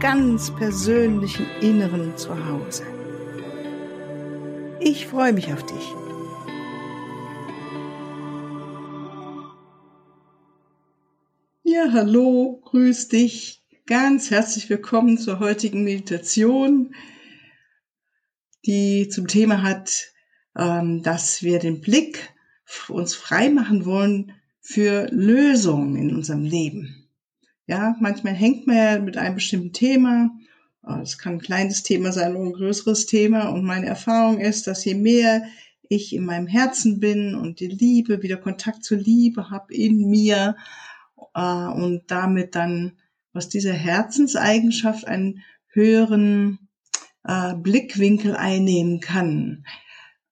ganz persönlichen Inneren zu Hause. Ich freue mich auf dich. Ja, hallo, grüß dich. Ganz herzlich willkommen zur heutigen Meditation, die zum Thema hat, ähm, dass wir den Blick uns frei machen wollen für Lösungen in unserem Leben. Ja, manchmal hängt man ja mit einem bestimmten Thema. Es kann ein kleines Thema sein oder ein größeres Thema. Und meine Erfahrung ist, dass je mehr ich in meinem Herzen bin und die Liebe, wieder Kontakt zur Liebe habe in mir äh, und damit dann aus dieser Herzenseigenschaft einen höheren äh, Blickwinkel einnehmen kann.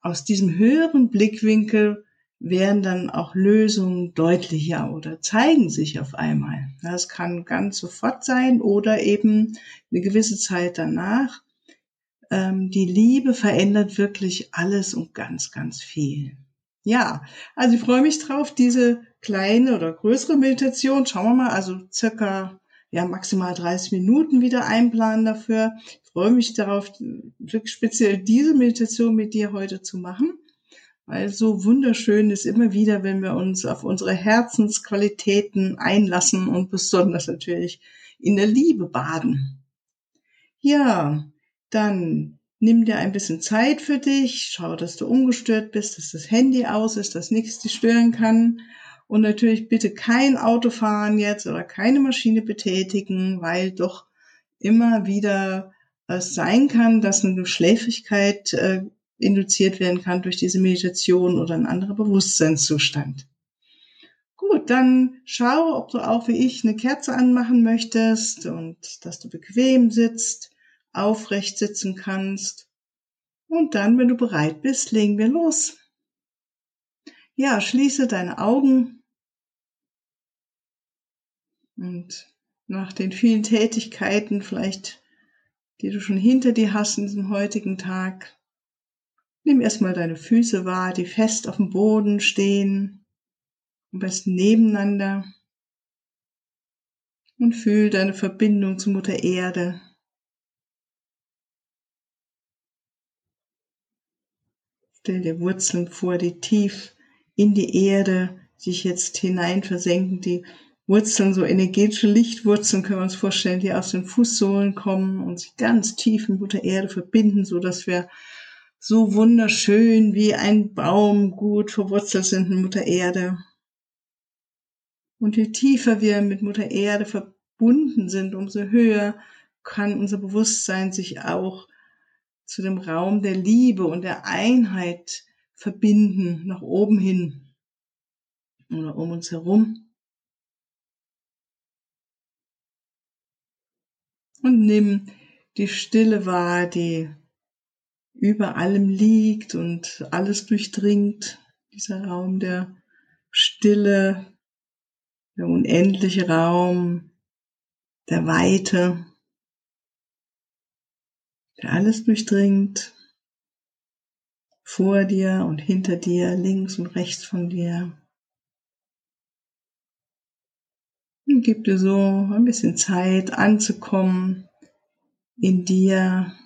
Aus diesem höheren Blickwinkel werden dann auch Lösungen deutlicher oder zeigen sich auf einmal. Das kann ganz sofort sein oder eben eine gewisse Zeit danach. Ähm, die Liebe verändert wirklich alles und ganz, ganz viel. Ja, also ich freue mich drauf, diese kleine oder größere Meditation. Schauen wir mal, also circa ja, maximal 30 Minuten wieder einplanen dafür. Ich freue mich darauf, wirklich speziell diese Meditation mit dir heute zu machen weil so wunderschön ist immer wieder, wenn wir uns auf unsere Herzensqualitäten einlassen und besonders natürlich in der Liebe baden. Ja, dann nimm dir ein bisschen Zeit für dich, schau, dass du ungestört bist, dass das Handy aus ist, dass nichts dich stören kann. Und natürlich bitte kein Auto fahren jetzt oder keine Maschine betätigen, weil doch immer wieder es sein kann, dass eine Schläfrigkeit äh, induziert werden kann durch diese Meditation oder ein anderer Bewusstseinszustand. Gut, dann schau, ob du auch wie ich eine Kerze anmachen möchtest und dass du bequem sitzt, aufrecht sitzen kannst. Und dann, wenn du bereit bist, legen wir los. Ja, schließe deine Augen und nach den vielen Tätigkeiten vielleicht, die du schon hinter dir hast in diesem heutigen Tag, Nimm erstmal deine Füße wahr, die fest auf dem Boden stehen, am besten nebeneinander. Und fühl deine Verbindung zu Mutter Erde. Stell dir Wurzeln vor, die tief in die Erde sich jetzt hinein versenken. Die Wurzeln, so energetische Lichtwurzeln können wir uns vorstellen, die aus den Fußsohlen kommen und sich ganz tief mit Mutter Erde verbinden, so dass wir so wunderschön wie ein Baum gut verwurzelt sind in Mutter Erde. Und je tiefer wir mit Mutter Erde verbunden sind, umso höher kann unser Bewusstsein sich auch zu dem Raum der Liebe und der Einheit verbinden, nach oben hin oder um uns herum. Und nimm die Stille wahr, die über allem liegt und alles durchdringt. Dieser Raum der Stille, der unendliche Raum der Weite, der alles durchdringt. Vor dir und hinter dir, links und rechts von dir. Und gib dir so ein bisschen Zeit anzukommen in dir,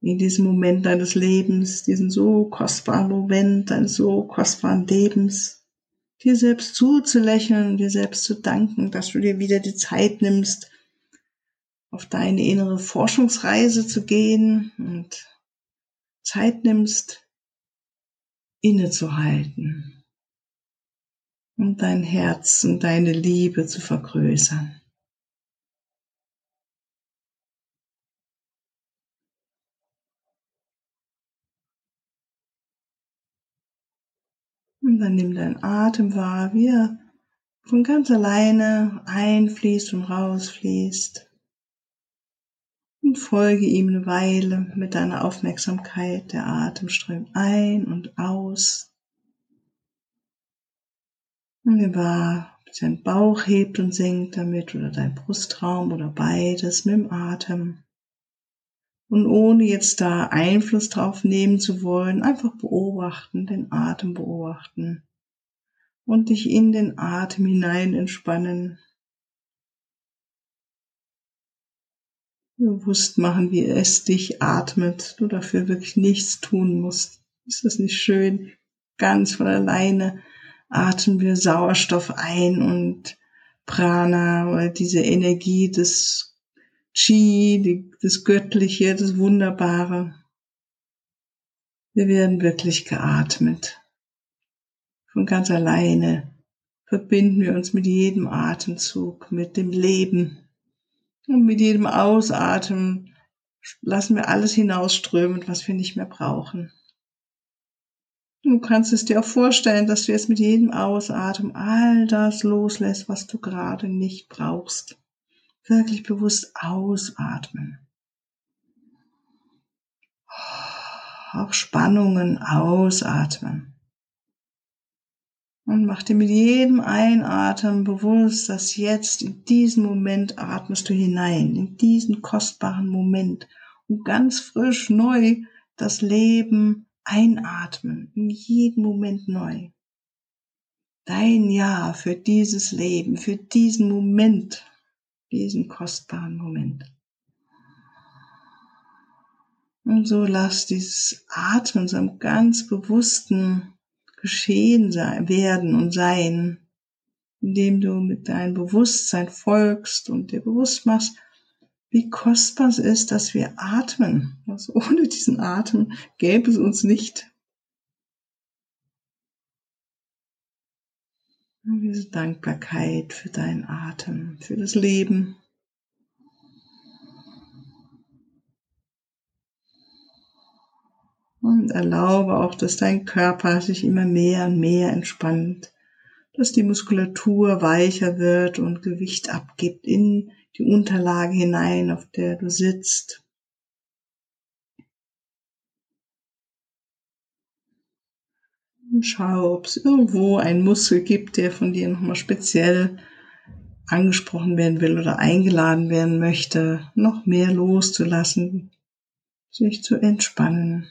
in diesem Moment deines Lebens, diesen so kostbaren Moment deines so kostbaren Lebens, dir selbst zuzulächeln, dir selbst zu danken, dass du dir wieder die Zeit nimmst, auf deine innere Forschungsreise zu gehen und Zeit nimmst, innezuhalten und dein Herz und deine Liebe zu vergrößern. Und dann nimm deinen Atem wahr, wie er von ganz alleine einfließt und rausfließt. und folge ihm eine Weile mit deiner Aufmerksamkeit. Der Atem strömt ein und aus. Und wie wahr, dein Bauch hebt und senkt damit oder dein Brustraum oder beides mit dem Atem. Und ohne jetzt da Einfluss drauf nehmen zu wollen, einfach beobachten, den Atem beobachten und dich in den Atem hinein entspannen. Bewusst machen, wie es dich atmet, du dafür wirklich nichts tun musst. Ist das nicht schön? Ganz von alleine atmen wir Sauerstoff ein und Prana oder diese Energie des Chi, die, das Göttliche, das Wunderbare. Wir werden wirklich geatmet. Von ganz alleine verbinden wir uns mit jedem Atemzug, mit dem Leben. Und mit jedem Ausatmen lassen wir alles hinausströmen, was wir nicht mehr brauchen. Du kannst es dir auch vorstellen, dass du jetzt mit jedem Ausatmen all das loslässt, was du gerade nicht brauchst wirklich bewusst ausatmen. Auch Spannungen ausatmen. Und mach dir mit jedem Einatmen bewusst, dass jetzt in diesen Moment atmest du hinein, in diesen kostbaren Moment und ganz frisch neu das Leben einatmen, in jedem Moment neu. Dein Ja für dieses Leben, für diesen Moment diesen kostbaren Moment. Und so lass dieses Atmen so einem ganz bewussten Geschehen sein, werden und sein, indem du mit deinem Bewusstsein folgst und dir bewusst machst, wie kostbar es ist, dass wir atmen. Also ohne diesen Atem gäbe es uns nicht. Und diese Dankbarkeit für deinen Atem, für das Leben. Und erlaube auch, dass dein Körper sich immer mehr und mehr entspannt, dass die Muskulatur weicher wird und Gewicht abgibt in die Unterlage hinein, auf der du sitzt. Schau, ob es irgendwo einen Muskel gibt, der von dir nochmal speziell angesprochen werden will oder eingeladen werden möchte, noch mehr loszulassen, sich zu entspannen.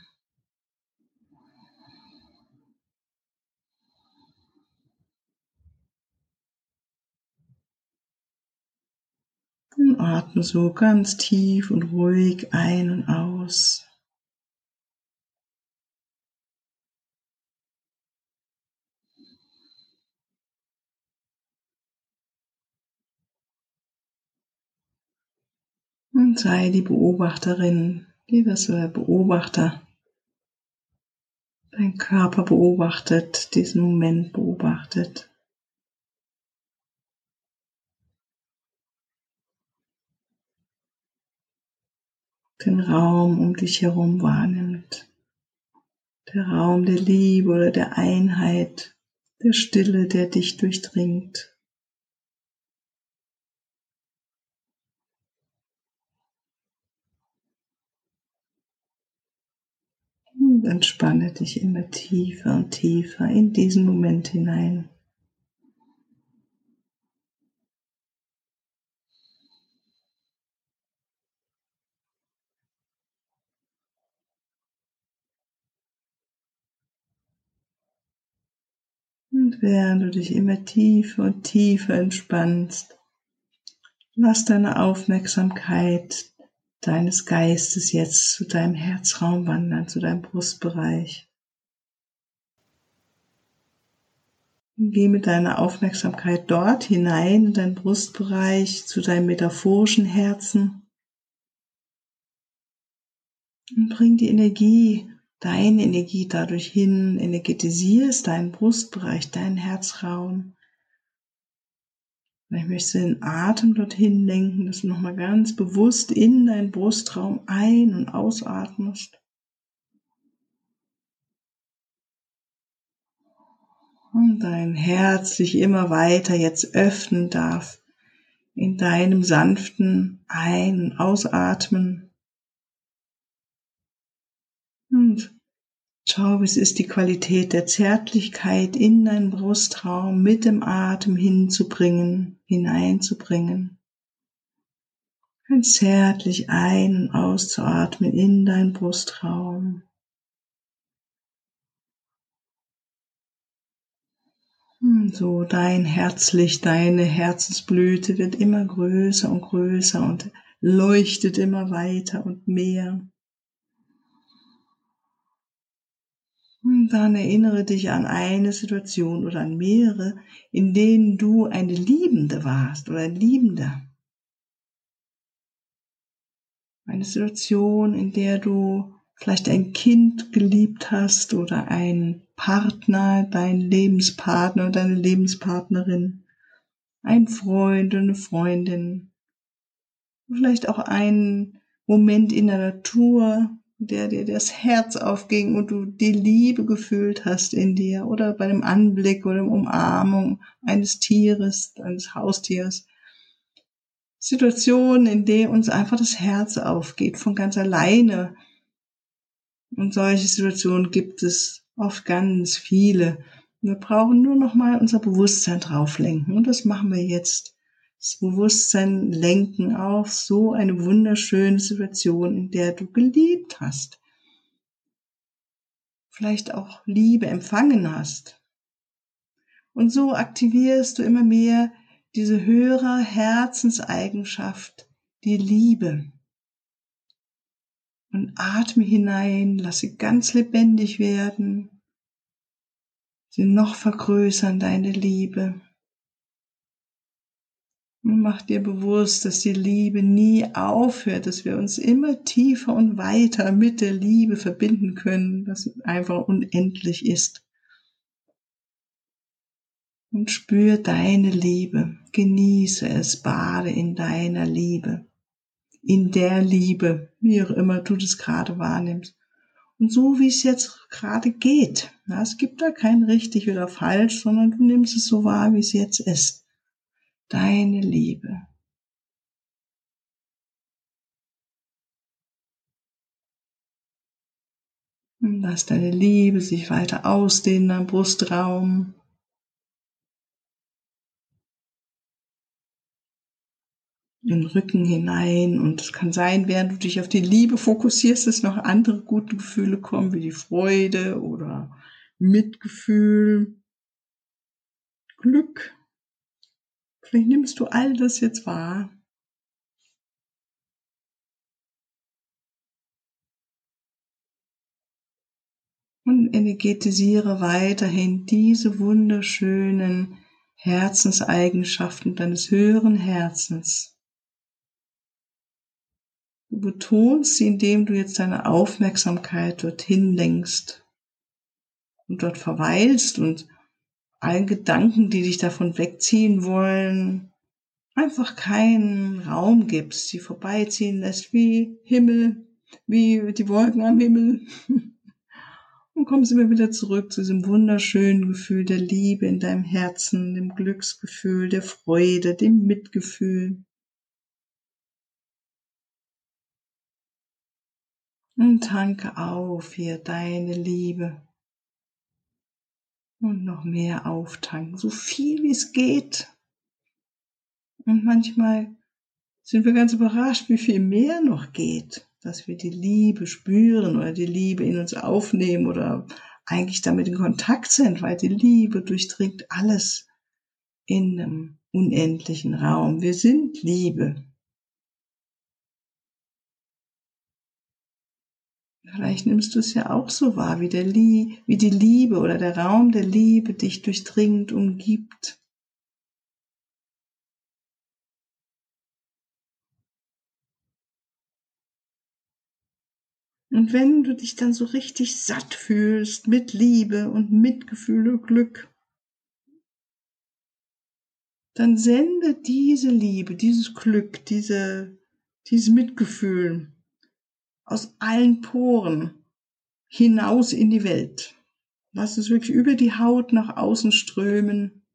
Und atme so ganz tief und ruhig ein und aus. Und sei die Beobachterin, die der Beobachter. Dein Körper beobachtet, diesen Moment beobachtet. Den Raum um dich herum wahrnimmt. Der Raum der Liebe oder der Einheit, der Stille, der dich durchdringt. Und entspanne dich immer tiefer und tiefer in diesen Moment hinein. Und während du dich immer tiefer und tiefer entspannst, lass deine Aufmerksamkeit deines Geistes jetzt zu deinem Herzraum wandern, zu deinem Brustbereich. Geh mit deiner Aufmerksamkeit dort hinein in deinen Brustbereich, zu deinem metaphorischen Herzen. Und bring die Energie, deine Energie dadurch hin, energetisierst deinen Brustbereich, deinen Herzraum. Ich möchte den Atem dorthin lenken, dass du nochmal ganz bewusst in deinen Brustraum ein- und ausatmest. Und dein Herz sich immer weiter jetzt öffnen darf in deinem sanften Ein- und Ausatmen. Schau, es ist, die Qualität der Zärtlichkeit in deinen Brustraum mit dem Atem hinzubringen, hineinzubringen. Ganz zärtlich ein- und auszuatmen in deinen Brustraum. Hm, so dein Herzlicht, deine Herzensblüte wird immer größer und größer und leuchtet immer weiter und mehr. Und dann erinnere dich an eine Situation oder an mehrere, in denen du eine Liebende warst oder ein Liebender. Eine Situation, in der du vielleicht ein Kind geliebt hast oder einen Partner, deinen Lebenspartner, deine Lebenspartnerin, ein Freund oder eine Freundin, vielleicht auch einen Moment in der Natur, der dir das Herz aufging und du die Liebe gefühlt hast in dir oder bei dem Anblick oder Umarmung eines Tieres, eines Haustiers. Situationen, in denen uns einfach das Herz aufgeht von ganz alleine. Und solche Situationen gibt es oft ganz viele. Wir brauchen nur noch mal unser Bewusstsein drauf lenken und das machen wir jetzt das Bewusstsein lenken auf so eine wunderschöne Situation, in der du geliebt hast. Vielleicht auch Liebe empfangen hast. Und so aktivierst du immer mehr diese höhere Herzenseigenschaft, die Liebe. Und atme hinein, lass sie ganz lebendig werden, sie noch vergrößern, deine Liebe. Und mach dir bewusst, dass die Liebe nie aufhört, dass wir uns immer tiefer und weiter mit der Liebe verbinden können, sie einfach unendlich ist. Und spür deine Liebe, genieße es, bade in deiner Liebe, in der Liebe, wie auch immer du das gerade wahrnimmst. Und so wie es jetzt gerade geht. Ja, es gibt da kein richtig oder falsch, sondern du nimmst es so wahr, wie es jetzt ist deine Liebe. Und lass deine Liebe sich weiter ausdehnen am Brustraum. In den Rücken hinein und es kann sein, während du dich auf die Liebe fokussierst, dass noch andere gute Gefühle kommen, wie die Freude oder Mitgefühl, Glück, Vielleicht nimmst du all das jetzt wahr. Und energetisiere weiterhin diese wunderschönen Herzenseigenschaften deines höheren Herzens. Du betonst sie, indem du jetzt deine Aufmerksamkeit dorthin lenkst und dort verweilst und allen Gedanken, die dich davon wegziehen wollen, einfach keinen Raum gibst, sie vorbeiziehen lässt wie Himmel, wie die Wolken am Himmel. Und kommst immer wieder zurück zu diesem wunderschönen Gefühl der Liebe in deinem Herzen, dem Glücksgefühl, der Freude, dem Mitgefühl. Und tanke auf hier deine Liebe und noch mehr auftanken, so viel wie es geht. Und manchmal sind wir ganz überrascht, wie viel mehr noch geht, dass wir die Liebe spüren oder die Liebe in uns aufnehmen oder eigentlich damit in Kontakt sind, weil die Liebe durchdringt alles in einem unendlichen Raum. Wir sind Liebe. Vielleicht nimmst du es ja auch so wahr, wie, der Lie wie die Liebe oder der Raum der Liebe dich durchdringend umgibt. Und wenn du dich dann so richtig satt fühlst mit Liebe und Mitgefühl und Glück, dann sende diese Liebe, dieses Glück, diese, dieses Mitgefühl aus allen Poren hinaus in die Welt. Lass es wirklich über die Haut nach außen strömen.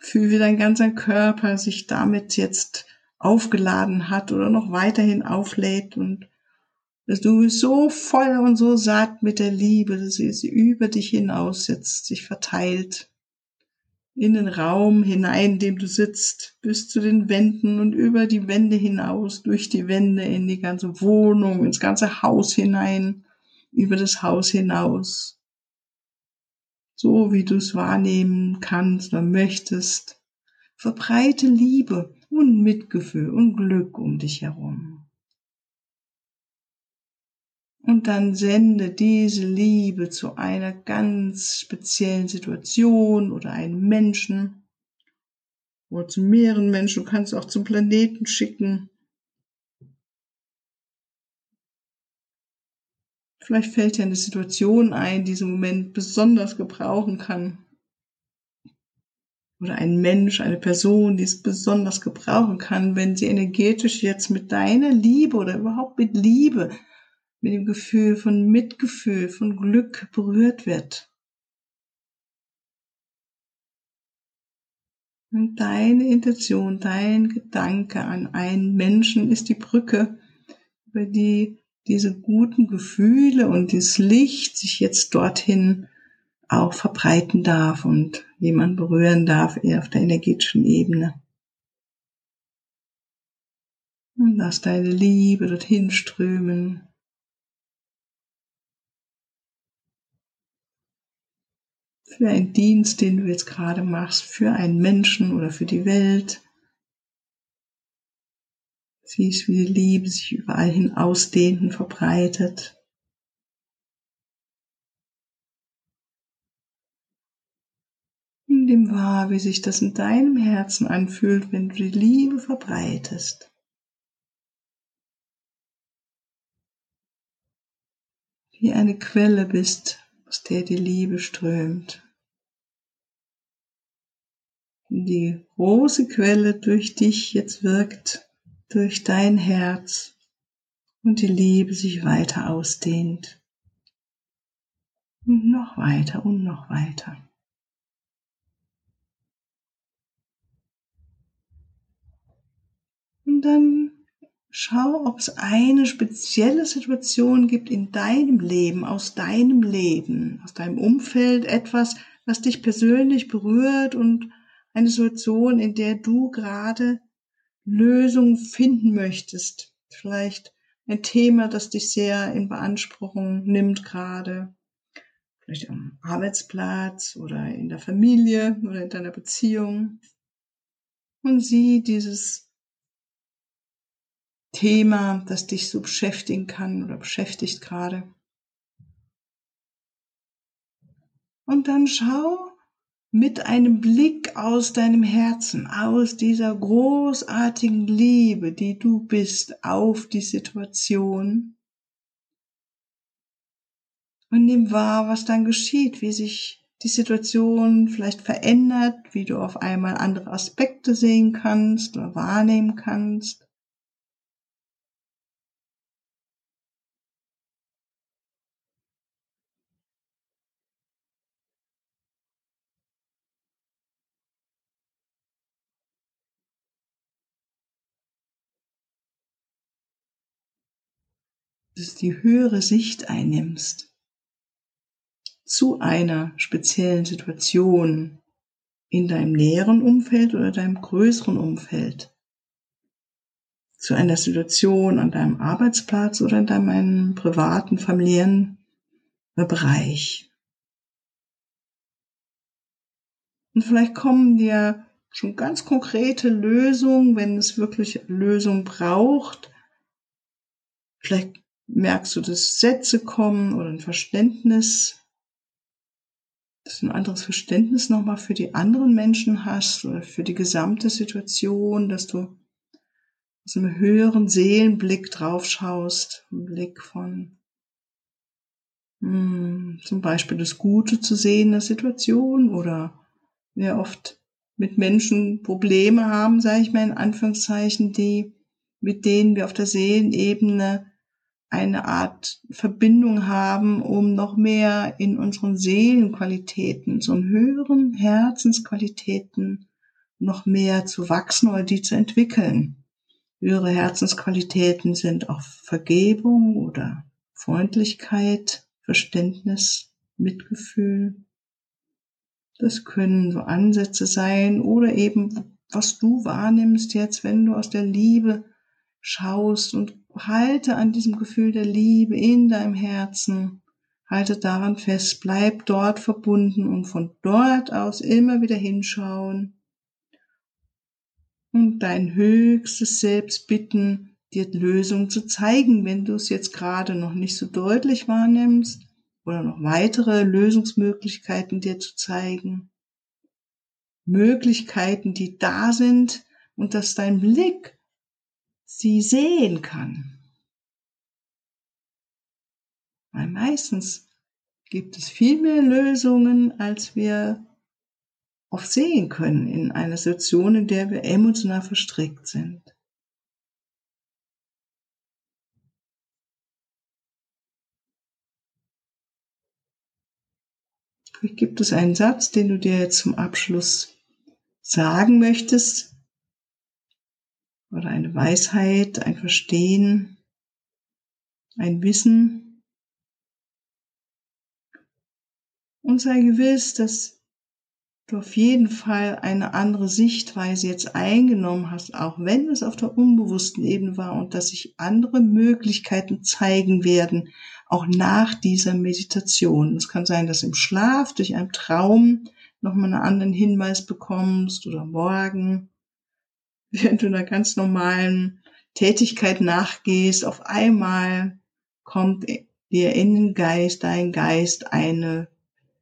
Fühl, wie dein ganzer Körper sich damit jetzt aufgeladen hat oder noch weiterhin auflädt und Du bist so voll und so satt mit der Liebe, dass sie über dich hinaus jetzt sich verteilt in den Raum hinein, in dem du sitzt, bis zu den Wänden und über die Wände hinaus, durch die Wände in die ganze Wohnung, ins ganze Haus hinein, über das Haus hinaus. So wie du es wahrnehmen kannst oder möchtest. Verbreite Liebe und Mitgefühl und Glück um dich herum. Und dann sende diese Liebe zu einer ganz speziellen Situation oder einem Menschen oder zu mehreren Menschen. Du kannst auch zum Planeten schicken. Vielleicht fällt dir eine Situation ein, die diesen Moment besonders gebrauchen kann. Oder ein Mensch, eine Person, die es besonders gebrauchen kann, wenn sie energetisch jetzt mit deiner Liebe oder überhaupt mit Liebe mit dem Gefühl von Mitgefühl, von Glück berührt wird. Und deine Intention, dein Gedanke an einen Menschen ist die Brücke, über die diese guten Gefühle und dieses Licht sich jetzt dorthin auch verbreiten darf und jemand berühren darf, eher auf der energetischen Ebene. Und lass deine Liebe dorthin strömen. Für einen Dienst, den du jetzt gerade machst, für einen Menschen oder für die Welt. Siehst, wie die Liebe sich überall hin ausdehnt und verbreitet. Nimm dem wahr, wie sich das in deinem Herzen anfühlt, wenn du die Liebe verbreitest. Wie eine Quelle bist, aus der die Liebe strömt die große Quelle durch dich jetzt wirkt, durch dein Herz und die Liebe sich weiter ausdehnt. Und noch weiter und noch weiter. Und dann schau, ob es eine spezielle Situation gibt in deinem Leben, aus deinem Leben, aus deinem Umfeld, etwas, was dich persönlich berührt und eine Situation, in der du gerade Lösungen finden möchtest. Vielleicht ein Thema, das dich sehr in Beanspruchung nimmt gerade. Vielleicht am Arbeitsplatz oder in der Familie oder in deiner Beziehung. Und sieh dieses Thema, das dich so beschäftigen kann oder beschäftigt gerade. Und dann schau, mit einem Blick aus deinem Herzen, aus dieser großartigen Liebe, die du bist, auf die Situation. Und nimm wahr, was dann geschieht, wie sich die Situation vielleicht verändert, wie du auf einmal andere Aspekte sehen kannst oder wahrnehmen kannst. Dass du die höhere Sicht einnimmst zu einer speziellen Situation in deinem näheren Umfeld oder deinem größeren Umfeld, zu einer Situation an deinem Arbeitsplatz oder in deinem privaten, familiären Bereich. Und vielleicht kommen dir schon ganz konkrete Lösungen, wenn es wirklich Lösungen braucht. Vielleicht merkst du, dass Sätze kommen oder ein Verständnis, dass du ein anderes Verständnis nochmal für die anderen Menschen hast oder für die gesamte Situation, dass du aus einem höheren Seelenblick drauf schaust, ein Blick von mh, hm, zum Beispiel das Gute zu sehen in der Situation oder wir oft mit Menschen Probleme haben, sage ich mal in Anführungszeichen, die mit denen wir auf der Seelenebene eine Art Verbindung haben, um noch mehr in unseren Seelenqualitäten, so höheren Herzensqualitäten noch mehr zu wachsen oder die zu entwickeln. Höhere Herzensqualitäten sind auch Vergebung oder Freundlichkeit, Verständnis, Mitgefühl. Das können so Ansätze sein oder eben, was du wahrnimmst jetzt, wenn du aus der Liebe schaust und halte an diesem Gefühl der Liebe in deinem Herzen. Halte daran fest, bleib dort verbunden und von dort aus immer wieder hinschauen und dein höchstes Selbst bitten, dir Lösung zu zeigen, wenn du es jetzt gerade noch nicht so deutlich wahrnimmst oder noch weitere Lösungsmöglichkeiten dir zu zeigen. Möglichkeiten, die da sind und dass dein Blick sie sehen kann. Weil meistens gibt es viel mehr Lösungen, als wir oft sehen können in einer Situation, in der wir emotional verstrickt sind. Gibt es einen Satz, den du dir jetzt zum Abschluss sagen möchtest? Oder eine Weisheit, ein Verstehen, ein Wissen? Und sei gewiss, dass du auf jeden Fall eine andere Sichtweise jetzt eingenommen hast, auch wenn es auf der unbewussten Ebene war und dass sich andere Möglichkeiten zeigen werden, auch nach dieser Meditation. Es kann sein, dass im Schlaf durch einen Traum nochmal einen anderen Hinweis bekommst oder morgen, während du einer ganz normalen Tätigkeit nachgehst, auf einmal kommt dir in den Geist, dein Geist eine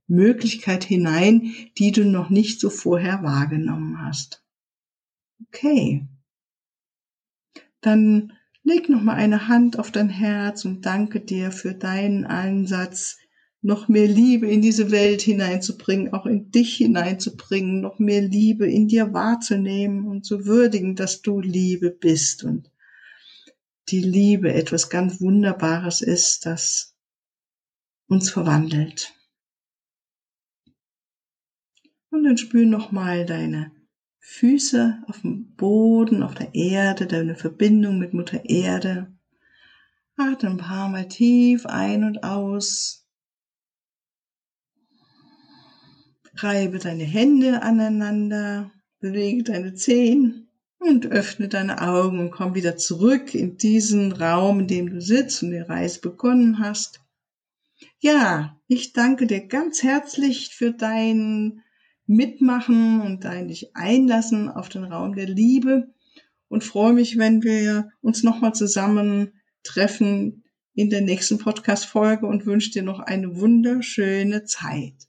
Möglichkeit hinein, die du noch nicht so vorher wahrgenommen hast. Okay. Dann leg noch mal eine Hand auf dein Herz und danke dir für deinen Einsatz, noch mehr Liebe in diese Welt hineinzubringen, auch in dich hineinzubringen, noch mehr Liebe in dir wahrzunehmen und zu würdigen, dass du Liebe bist und die Liebe etwas ganz Wunderbares ist, das uns verwandelt. Und dann spür nochmal deine Füße auf dem Boden, auf der Erde, deine Verbindung mit Mutter Erde. Atme ein paar Mal tief ein und aus. Reibe deine Hände aneinander, bewege deine Zehen und öffne deine Augen und komm wieder zurück in diesen Raum, in dem du sitzt und die Reise begonnen hast. Ja, ich danke dir ganz herzlich für deinen mitmachen und dein dich einlassen auf den Raum der Liebe und freue mich, wenn wir uns nochmal zusammen treffen in der nächsten Podcast-Folge und wünsche dir noch eine wunderschöne Zeit.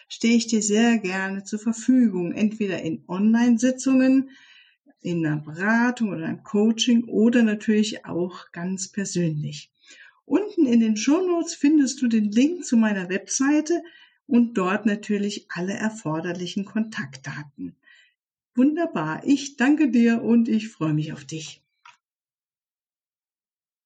stehe ich dir sehr gerne zur Verfügung, entweder in Online-Sitzungen, in einer Beratung oder einem Coaching oder natürlich auch ganz persönlich. Unten in den Shownotes findest du den Link zu meiner Webseite und dort natürlich alle erforderlichen Kontaktdaten. Wunderbar. Ich danke dir und ich freue mich auf dich.